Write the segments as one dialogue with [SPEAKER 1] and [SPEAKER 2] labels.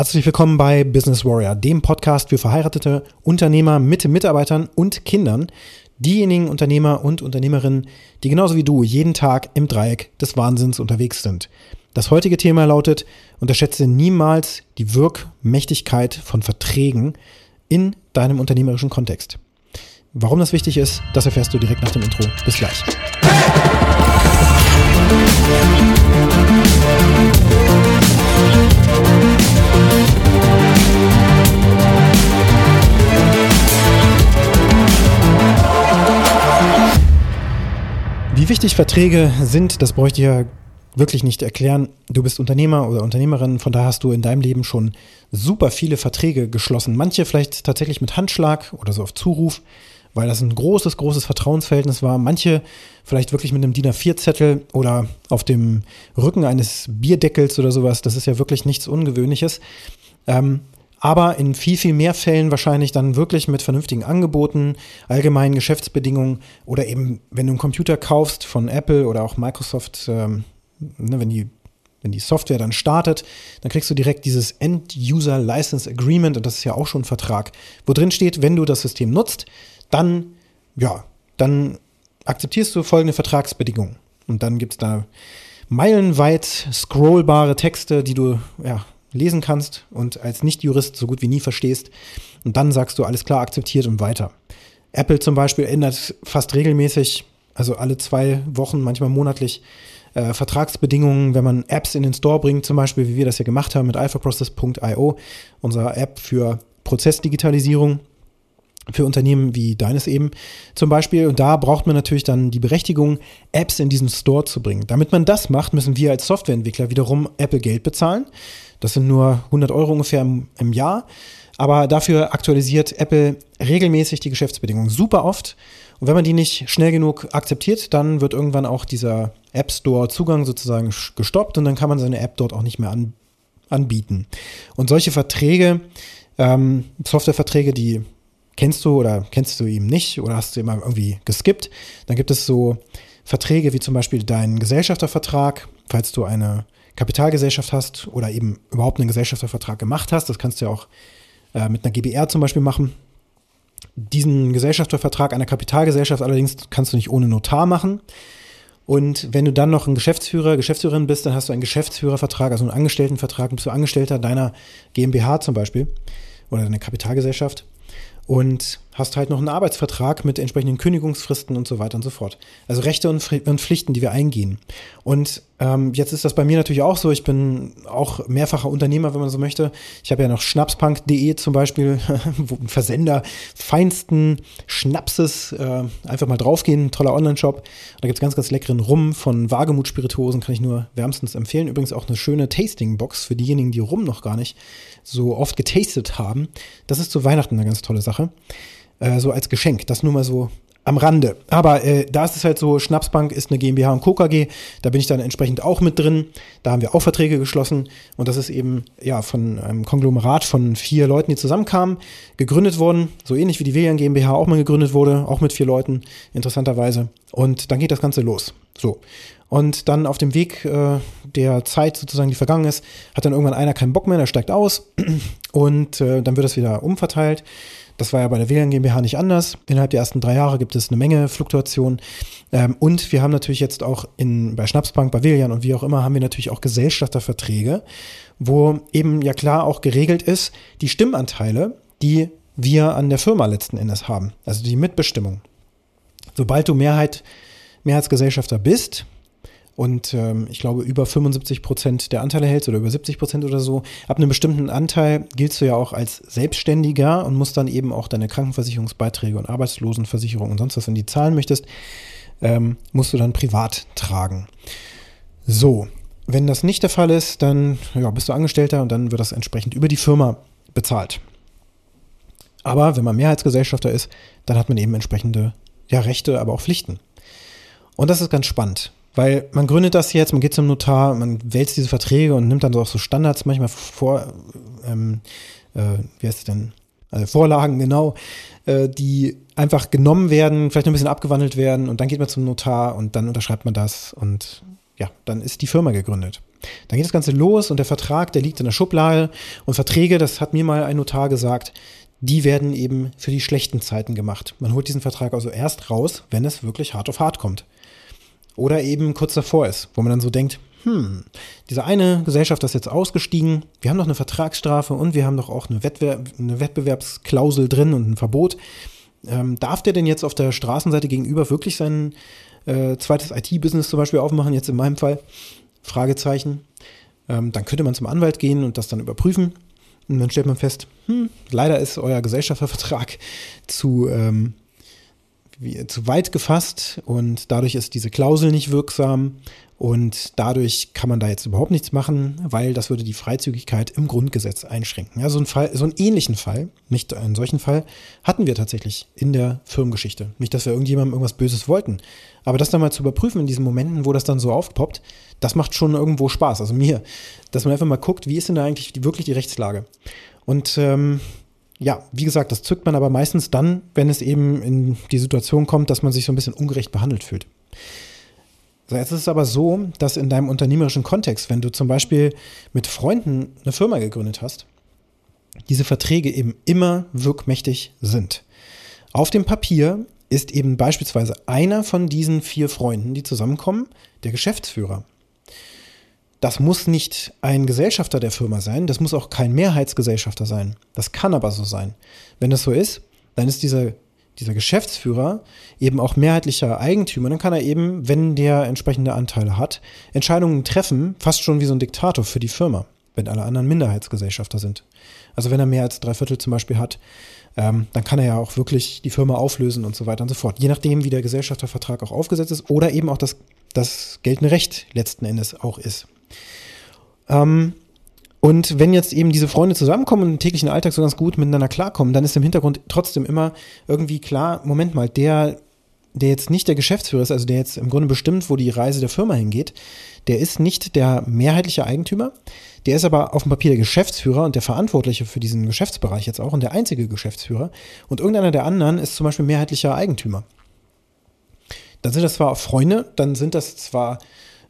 [SPEAKER 1] Herzlich willkommen bei Business Warrior, dem Podcast für verheiratete Unternehmer mit Mitarbeitern und Kindern. Diejenigen Unternehmer und Unternehmerinnen, die genauso wie du jeden Tag im Dreieck des Wahnsinns unterwegs sind. Das heutige Thema lautet, unterschätze niemals die Wirkmächtigkeit von Verträgen in deinem unternehmerischen Kontext. Warum das wichtig ist, das erfährst du direkt nach dem Intro. Bis gleich. Wichtig Verträge sind, das bräuchte ich ja wirklich nicht erklären. Du bist Unternehmer oder Unternehmerin, von da hast du in deinem Leben schon super viele Verträge geschlossen. Manche vielleicht tatsächlich mit Handschlag oder so auf Zuruf, weil das ein großes, großes Vertrauensverhältnis war. Manche vielleicht wirklich mit einem DIN A4-Zettel oder auf dem Rücken eines Bierdeckels oder sowas. Das ist ja wirklich nichts Ungewöhnliches. Ähm, aber in viel, viel mehr Fällen wahrscheinlich dann wirklich mit vernünftigen Angeboten, allgemeinen Geschäftsbedingungen oder eben, wenn du einen Computer kaufst von Apple oder auch Microsoft, ähm, ne, wenn die wenn die Software dann startet, dann kriegst du direkt dieses End-User License Agreement und das ist ja auch schon ein Vertrag, wo drin steht, wenn du das System nutzt, dann, ja, dann akzeptierst du folgende Vertragsbedingungen. Und dann gibt es da meilenweit scrollbare Texte, die du ja, lesen kannst und als Nicht-Jurist so gut wie nie verstehst. Und dann sagst du, alles klar, akzeptiert und weiter. Apple zum Beispiel ändert fast regelmäßig, also alle zwei Wochen, manchmal monatlich, äh, Vertragsbedingungen, wenn man Apps in den Store bringt, zum Beispiel, wie wir das ja gemacht haben mit alphaprocess.io, unserer App für Prozessdigitalisierung für Unternehmen wie deines eben zum Beispiel. Und da braucht man natürlich dann die Berechtigung, Apps in diesen Store zu bringen. Damit man das macht, müssen wir als Softwareentwickler wiederum Apple Geld bezahlen. Das sind nur 100 Euro ungefähr im, im Jahr. Aber dafür aktualisiert Apple regelmäßig die Geschäftsbedingungen super oft. Und wenn man die nicht schnell genug akzeptiert, dann wird irgendwann auch dieser App Store Zugang sozusagen gestoppt und dann kann man seine App dort auch nicht mehr an, anbieten. Und solche Verträge, ähm, Softwareverträge, die kennst du oder kennst du eben nicht oder hast du immer irgendwie geskippt, dann gibt es so Verträge wie zum Beispiel deinen Gesellschaftervertrag, falls du eine Kapitalgesellschaft hast oder eben überhaupt einen Gesellschaftervertrag gemacht hast. Das kannst du ja auch äh, mit einer GBR zum Beispiel machen. Diesen Gesellschaftervertrag einer Kapitalgesellschaft allerdings kannst du nicht ohne Notar machen. Und wenn du dann noch ein Geschäftsführer, Geschäftsführerin bist, dann hast du einen Geschäftsführervertrag, also einen Angestelltenvertrag, bist du Angestellter deiner GmbH zum Beispiel oder deiner Kapitalgesellschaft und hast halt noch einen Arbeitsvertrag mit entsprechenden Kündigungsfristen und so weiter und so fort. Also Rechte und, Pflichten, die wir eingehen. Und ähm, jetzt ist das bei mir natürlich auch so. Ich bin auch mehrfacher Unternehmer, wenn man so möchte. Ich habe ja noch schnapspunk.de zum Beispiel, ein Versender feinsten Schnapses. Äh, einfach mal draufgehen, toller Online-Shop. Da gibt es ganz, ganz leckeren Rum von Wagemut-Spirituosen, kann ich nur wärmstens empfehlen. Übrigens auch eine schöne Tasting-Box für diejenigen, die Rum noch gar nicht so oft getastet haben. Das ist zu Weihnachten eine ganz tolle Sache. Äh, so als Geschenk. Das nur mal so am Rande. Aber äh, da ist es halt so, Schnapsbank ist eine GmbH und Co. KG, da bin ich dann entsprechend auch mit drin. Da haben wir auch Verträge geschlossen und das ist eben ja von einem Konglomerat von vier Leuten, die zusammenkamen, gegründet worden, so ähnlich wie die William GmbH auch mal gegründet wurde, auch mit vier Leuten, interessanterweise. Und dann geht das Ganze los. So. Und dann auf dem Weg äh, der Zeit sozusagen, die vergangen ist, hat dann irgendwann einer keinen Bock mehr, der steigt aus und äh, dann wird das wieder umverteilt. Das war ja bei der WLAN GmbH nicht anders. Innerhalb der ersten drei Jahre gibt es eine Menge Fluktuation. Ähm, und wir haben natürlich jetzt auch in, bei Schnapsbank, bei Willian und wie auch immer, haben wir natürlich auch Gesellschafterverträge, wo eben ja klar auch geregelt ist, die Stimmanteile, die wir an der Firma letzten Endes haben. Also die Mitbestimmung. Sobald du Mehrheit, Mehrheitsgesellschafter bist, und ähm, ich glaube über 75 Prozent der Anteile hältst oder über 70 Prozent oder so, ab einem bestimmten Anteil giltst du ja auch als Selbstständiger und musst dann eben auch deine Krankenversicherungsbeiträge und Arbeitslosenversicherung und sonst was, wenn die zahlen möchtest, ähm, musst du dann privat tragen. So, wenn das nicht der Fall ist, dann ja, bist du Angestellter und dann wird das entsprechend über die Firma bezahlt. Aber wenn man Mehrheitsgesellschafter ist, dann hat man eben entsprechende ja, Rechte, aber auch Pflichten. Und das ist ganz spannend. Weil man gründet das jetzt, man geht zum Notar, man wälzt diese Verträge und nimmt dann so auch so Standards manchmal vor, ähm, äh, wie heißt es denn? Also Vorlagen, genau, äh, die einfach genommen werden, vielleicht ein bisschen abgewandelt werden und dann geht man zum Notar und dann unterschreibt man das und ja, dann ist die Firma gegründet. Dann geht das Ganze los und der Vertrag, der liegt in der Schublade und Verträge, das hat mir mal ein Notar gesagt, die werden eben für die schlechten Zeiten gemacht. Man holt diesen Vertrag also erst raus, wenn es wirklich hart auf hart kommt. Oder eben kurz davor ist, wo man dann so denkt, hm, diese eine Gesellschaft ist jetzt ausgestiegen, wir haben doch eine Vertragsstrafe und wir haben doch auch eine, Wettbewerb, eine Wettbewerbsklausel drin und ein Verbot. Ähm, darf der denn jetzt auf der Straßenseite gegenüber wirklich sein äh, zweites IT-Business zum Beispiel aufmachen, jetzt in meinem Fall? Fragezeichen. Ähm, dann könnte man zum Anwalt gehen und das dann überprüfen. Und dann stellt man fest, hm, leider ist euer Gesellschaftervertrag zu, ähm, zu weit gefasst und dadurch ist diese Klausel nicht wirksam und dadurch kann man da jetzt überhaupt nichts machen, weil das würde die Freizügigkeit im Grundgesetz einschränken. Ja, so, ein Fall, so einen ähnlichen Fall, nicht einen solchen Fall, hatten wir tatsächlich in der Firmengeschichte. Nicht, dass wir irgendjemandem irgendwas Böses wollten, aber das dann mal zu überprüfen in diesen Momenten, wo das dann so aufpoppt, das macht schon irgendwo Spaß. Also mir, dass man einfach mal guckt, wie ist denn da eigentlich die, wirklich die Rechtslage? Und ähm, ja, wie gesagt, das zückt man aber meistens dann, wenn es eben in die Situation kommt, dass man sich so ein bisschen ungerecht behandelt fühlt. So, jetzt ist es aber so, dass in deinem unternehmerischen Kontext, wenn du zum Beispiel mit Freunden eine Firma gegründet hast, diese Verträge eben immer wirkmächtig sind. Auf dem Papier ist eben beispielsweise einer von diesen vier Freunden, die zusammenkommen, der Geschäftsführer. Das muss nicht ein Gesellschafter der Firma sein, das muss auch kein Mehrheitsgesellschafter sein. Das kann aber so sein. Wenn das so ist, dann ist dieser, dieser Geschäftsführer eben auch mehrheitlicher Eigentümer. Dann kann er eben, wenn der entsprechende Anteile hat, Entscheidungen treffen, fast schon wie so ein Diktator für die Firma, wenn alle anderen Minderheitsgesellschafter sind. Also wenn er mehr als drei Viertel zum Beispiel hat, ähm, dann kann er ja auch wirklich die Firma auflösen und so weiter und so fort. Je nachdem, wie der Gesellschaftervertrag auch aufgesetzt ist oder eben auch das, das geltende Recht letzten Endes auch ist. Ähm, und wenn jetzt eben diese Freunde zusammenkommen und im täglichen Alltag so ganz gut miteinander klarkommen, dann ist im Hintergrund trotzdem immer irgendwie klar, Moment mal, der, der jetzt nicht der Geschäftsführer ist, also der jetzt im Grunde bestimmt, wo die Reise der Firma hingeht, der ist nicht der mehrheitliche Eigentümer, der ist aber auf dem Papier der Geschäftsführer und der Verantwortliche für diesen Geschäftsbereich jetzt auch und der einzige Geschäftsführer. Und irgendeiner der anderen ist zum Beispiel mehrheitlicher Eigentümer. Dann sind das zwar Freunde, dann sind das zwar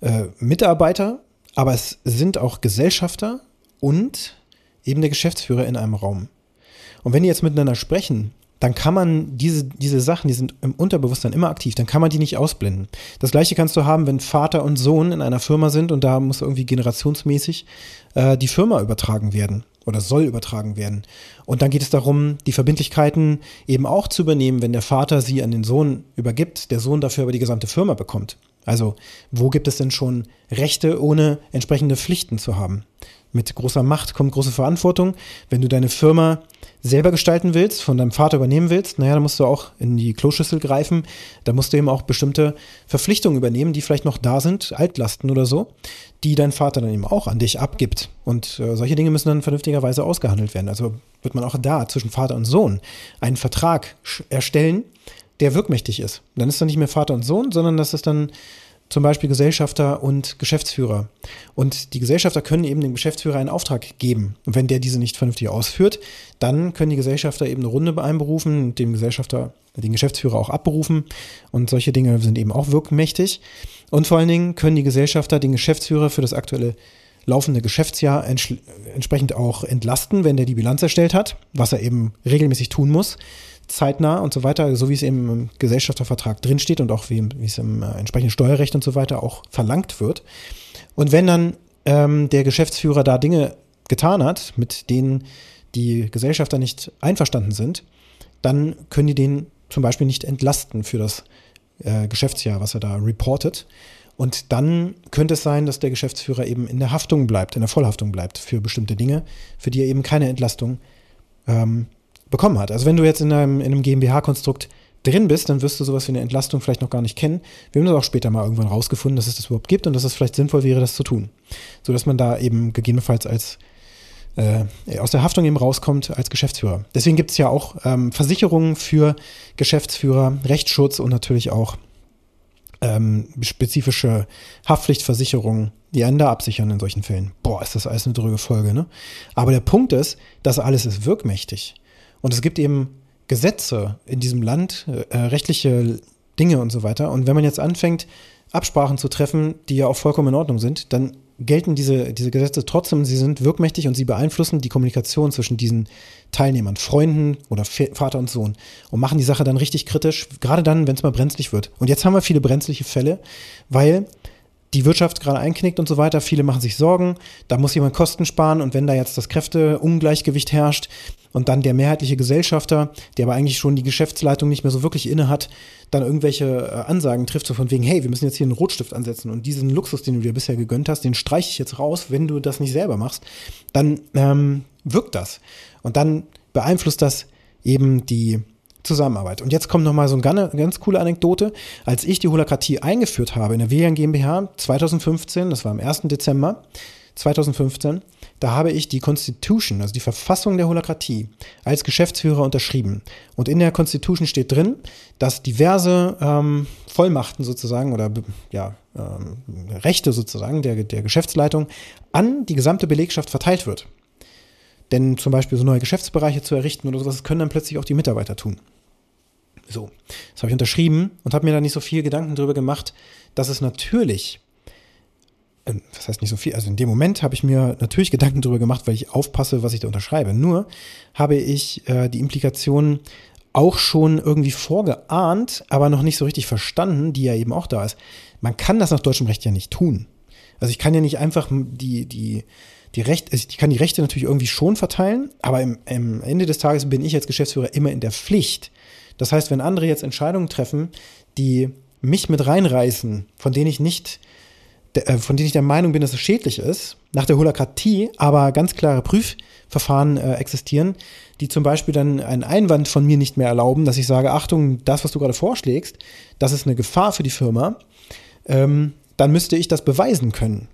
[SPEAKER 1] äh, Mitarbeiter, aber es sind auch Gesellschafter und eben der Geschäftsführer in einem Raum. Und wenn die jetzt miteinander sprechen, dann kann man diese, diese Sachen, die sind im Unterbewusstsein immer aktiv, dann kann man die nicht ausblenden. Das gleiche kannst du haben, wenn Vater und Sohn in einer Firma sind und da muss irgendwie generationsmäßig äh, die Firma übertragen werden oder soll übertragen werden. Und dann geht es darum, die Verbindlichkeiten eben auch zu übernehmen, wenn der Vater sie an den Sohn übergibt, der Sohn dafür aber die gesamte Firma bekommt. Also, wo gibt es denn schon Rechte, ohne entsprechende Pflichten zu haben? Mit großer Macht kommt große Verantwortung. Wenn du deine Firma selber gestalten willst, von deinem Vater übernehmen willst, naja, dann musst du auch in die Kloschüssel greifen. Da musst du eben auch bestimmte Verpflichtungen übernehmen, die vielleicht noch da sind, Altlasten oder so, die dein Vater dann eben auch an dich abgibt. Und äh, solche Dinge müssen dann vernünftigerweise ausgehandelt werden. Also wird man auch da zwischen Vater und Sohn einen Vertrag erstellen, der wirkmächtig ist. Dann ist er nicht mehr Vater und Sohn, sondern das ist dann zum Beispiel Gesellschafter und Geschäftsführer. Und die Gesellschafter können eben dem Geschäftsführer einen Auftrag geben. Und wenn der diese nicht vernünftig ausführt, dann können die Gesellschafter eben eine Runde einberufen, dem Gesellschafter, den Geschäftsführer auch abberufen. Und solche Dinge sind eben auch wirkmächtig. Und vor allen Dingen können die Gesellschafter den Geschäftsführer für das aktuelle laufende Geschäftsjahr entsprechend auch entlasten, wenn der die Bilanz erstellt hat, was er eben regelmäßig tun muss zeitnah und so weiter, so wie es im Gesellschaftervertrag drinsteht und auch wie, wie es im äh, entsprechenden Steuerrecht und so weiter auch verlangt wird. Und wenn dann ähm, der Geschäftsführer da Dinge getan hat, mit denen die Gesellschafter nicht einverstanden sind, dann können die den zum Beispiel nicht entlasten für das äh, Geschäftsjahr, was er da reportet. Und dann könnte es sein, dass der Geschäftsführer eben in der Haftung bleibt, in der Vollhaftung bleibt für bestimmte Dinge, für die er eben keine Entlastung ähm, bekommen hat. Also wenn du jetzt in einem, in einem GmbH-Konstrukt drin bist, dann wirst du sowas wie eine Entlastung vielleicht noch gar nicht kennen. Wir haben das auch später mal irgendwann rausgefunden, dass es das überhaupt gibt und dass es vielleicht sinnvoll wäre, das zu tun. So dass man da eben gegebenenfalls als äh, aus der Haftung eben rauskommt als Geschäftsführer. Deswegen gibt es ja auch ähm, Versicherungen für Geschäftsführer, Rechtsschutz und natürlich auch ähm, spezifische Haftpflichtversicherungen, die einen da absichern in solchen Fällen. Boah, ist das alles eine dröge Folge, ne? Aber der Punkt ist, das alles ist wirkmächtig. Und es gibt eben Gesetze in diesem Land, äh, rechtliche Dinge und so weiter. Und wenn man jetzt anfängt, Absprachen zu treffen, die ja auch vollkommen in Ordnung sind, dann gelten diese, diese Gesetze trotzdem, sie sind wirkmächtig und sie beeinflussen die Kommunikation zwischen diesen Teilnehmern, Freunden oder Vater und Sohn und machen die Sache dann richtig kritisch, gerade dann, wenn es mal brenzlig wird. Und jetzt haben wir viele brenzliche Fälle, weil die Wirtschaft gerade einknickt und so weiter. Viele machen sich Sorgen, da muss jemand Kosten sparen und wenn da jetzt das Kräfteungleichgewicht herrscht und dann der mehrheitliche Gesellschafter, der aber eigentlich schon die Geschäftsleitung nicht mehr so wirklich inne hat, dann irgendwelche äh, Ansagen trifft, so von wegen, hey, wir müssen jetzt hier einen Rotstift ansetzen und diesen Luxus, den du dir bisher gegönnt hast, den streiche ich jetzt raus, wenn du das nicht selber machst, dann ähm, wirkt das. Und dann beeinflusst das eben die Zusammenarbeit. Und jetzt kommt nochmal so eine ganz, coole Anekdote. Als ich die Holokratie eingeführt habe in der WLAN GmbH 2015, das war am 1. Dezember 2015, da habe ich die Constitution, also die Verfassung der Holokratie, als Geschäftsführer unterschrieben. Und in der Constitution steht drin, dass diverse ähm, Vollmachten sozusagen oder ja, ähm, Rechte sozusagen der, der Geschäftsleitung an die gesamte Belegschaft verteilt wird. Denn zum Beispiel so neue Geschäftsbereiche zu errichten oder sowas, das können dann plötzlich auch die Mitarbeiter tun. So, das habe ich unterschrieben und habe mir da nicht so viel Gedanken darüber gemacht, dass es natürlich, äh, was heißt nicht so viel, also in dem Moment habe ich mir natürlich Gedanken darüber gemacht, weil ich aufpasse, was ich da unterschreibe. Nur habe ich äh, die Implikationen auch schon irgendwie vorgeahnt, aber noch nicht so richtig verstanden, die ja eben auch da ist. Man kann das nach deutschem Recht ja nicht tun. Also ich kann ja nicht einfach die, die, die Rechte, also ich kann die Rechte natürlich irgendwie schon verteilen, aber im, im Ende des Tages bin ich als Geschäftsführer immer in der Pflicht. Das heißt, wenn andere jetzt Entscheidungen treffen, die mich mit reinreißen, von denen ich nicht, äh, von denen ich der Meinung bin, dass es schädlich ist, nach der Holokratie aber ganz klare Prüfverfahren äh, existieren, die zum Beispiel dann einen Einwand von mir nicht mehr erlauben, dass ich sage, Achtung, das, was du gerade vorschlägst, das ist eine Gefahr für die Firma, ähm, dann müsste ich das beweisen können.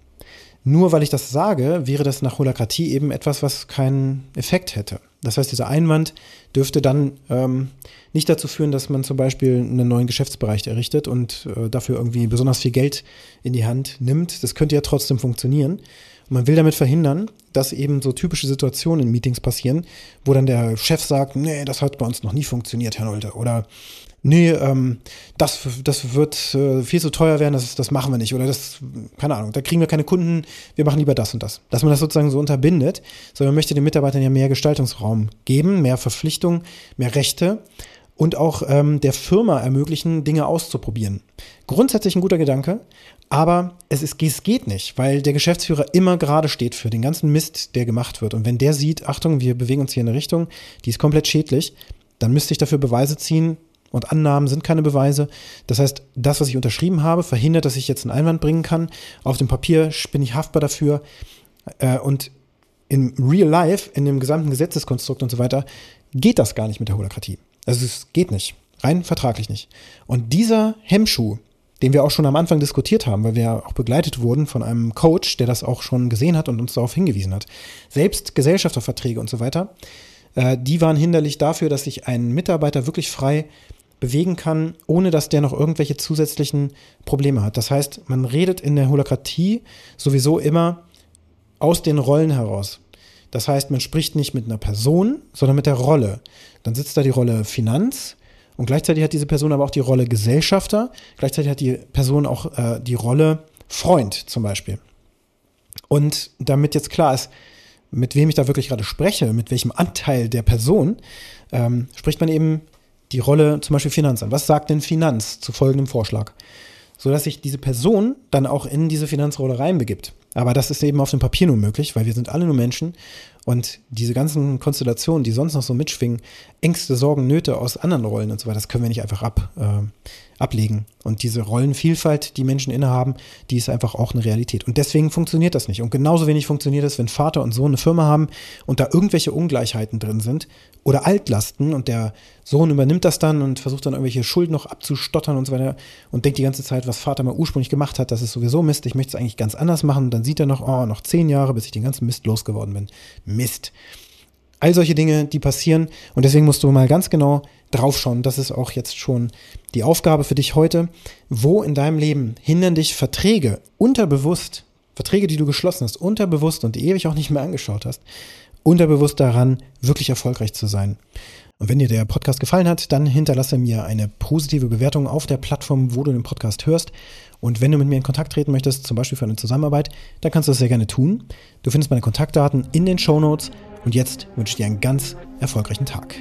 [SPEAKER 1] Nur weil ich das sage, wäre das nach Holokratie eben etwas, was keinen Effekt hätte. Das heißt, dieser Einwand dürfte dann ähm, nicht dazu führen, dass man zum Beispiel einen neuen Geschäftsbereich errichtet und äh, dafür irgendwie besonders viel Geld in die Hand nimmt. Das könnte ja trotzdem funktionieren. Und man will damit verhindern, dass eben so typische Situationen in Meetings passieren, wo dann der Chef sagt, nee, das hat bei uns noch nie funktioniert, Herr Nolte. Oder nee, ähm, das, das wird äh, viel zu teuer werden, das, das machen wir nicht. Oder das, keine Ahnung, da kriegen wir keine Kunden, wir machen lieber das und das. Dass man das sozusagen so unterbindet, sondern man möchte den Mitarbeitern ja mehr Gestaltungsraum geben, mehr Verpflichtung, mehr Rechte und auch ähm, der Firma ermöglichen, Dinge auszuprobieren. Grundsätzlich ein guter Gedanke, aber es, ist, es geht nicht, weil der Geschäftsführer immer gerade steht für den ganzen Mist, der gemacht wird. Und wenn der sieht, Achtung, wir bewegen uns hier in eine Richtung, die ist komplett schädlich, dann müsste ich dafür Beweise ziehen, und Annahmen sind keine Beweise. Das heißt, das, was ich unterschrieben habe, verhindert, dass ich jetzt einen Einwand bringen kann. Auf dem Papier bin ich haftbar dafür. Äh, und im Real Life, in dem gesamten Gesetzeskonstrukt und so weiter, geht das gar nicht mit der Holokratie. Also es geht nicht. Rein vertraglich nicht. Und dieser Hemmschuh, den wir auch schon am Anfang diskutiert haben, weil wir auch begleitet wurden von einem Coach, der das auch schon gesehen hat und uns darauf hingewiesen hat. Selbst Gesellschafterverträge und so weiter, äh, die waren hinderlich dafür, dass sich ein Mitarbeiter wirklich frei bewegen kann, ohne dass der noch irgendwelche zusätzlichen Probleme hat. Das heißt, man redet in der Holokratie sowieso immer aus den Rollen heraus. Das heißt, man spricht nicht mit einer Person, sondern mit der Rolle. Dann sitzt da die Rolle Finanz und gleichzeitig hat diese Person aber auch die Rolle Gesellschafter, gleichzeitig hat die Person auch äh, die Rolle Freund zum Beispiel. Und damit jetzt klar ist, mit wem ich da wirklich gerade spreche, mit welchem Anteil der Person, ähm, spricht man eben die Rolle zum Beispiel Finanzamt. Was sagt denn Finanz zu folgendem Vorschlag? Sodass sich diese Person dann auch in diese Finanzrolle reinbegibt. Aber das ist eben auf dem Papier nur möglich, weil wir sind alle nur Menschen und diese ganzen Konstellationen, die sonst noch so mitschwingen, Ängste, Sorgen, Nöte aus anderen Rollen und so weiter, das können wir nicht einfach ab, äh, ablegen. Und diese Rollenvielfalt, die Menschen innehaben, die ist einfach auch eine Realität. Und deswegen funktioniert das nicht. Und genauso wenig funktioniert es, wenn Vater und Sohn eine Firma haben und da irgendwelche Ungleichheiten drin sind oder Altlasten und der Sohn übernimmt das dann und versucht dann irgendwelche Schulden noch abzustottern und so weiter und denkt die ganze Zeit, was Vater mal ursprünglich gemacht hat, das ist sowieso Mist, ich möchte es eigentlich ganz anders machen. Und dann sieht er noch, oh, noch zehn Jahre, bis ich den ganzen Mist losgeworden bin. Mist. All solche Dinge, die passieren und deswegen musst du mal ganz genau draufschauen. Das ist auch jetzt schon die Aufgabe für dich heute. Wo in deinem Leben hindern dich Verträge unterbewusst, Verträge, die du geschlossen hast, unterbewusst und ewig auch nicht mehr angeschaut hast, unterbewusst daran, wirklich erfolgreich zu sein. Und wenn dir der Podcast gefallen hat, dann hinterlasse mir eine positive Bewertung auf der Plattform, wo du den Podcast hörst. Und wenn du mit mir in Kontakt treten möchtest, zum Beispiel für eine Zusammenarbeit, dann kannst du das sehr gerne tun. Du findest meine Kontaktdaten in den Show Notes. Und jetzt wünsche ich dir einen ganz erfolgreichen Tag.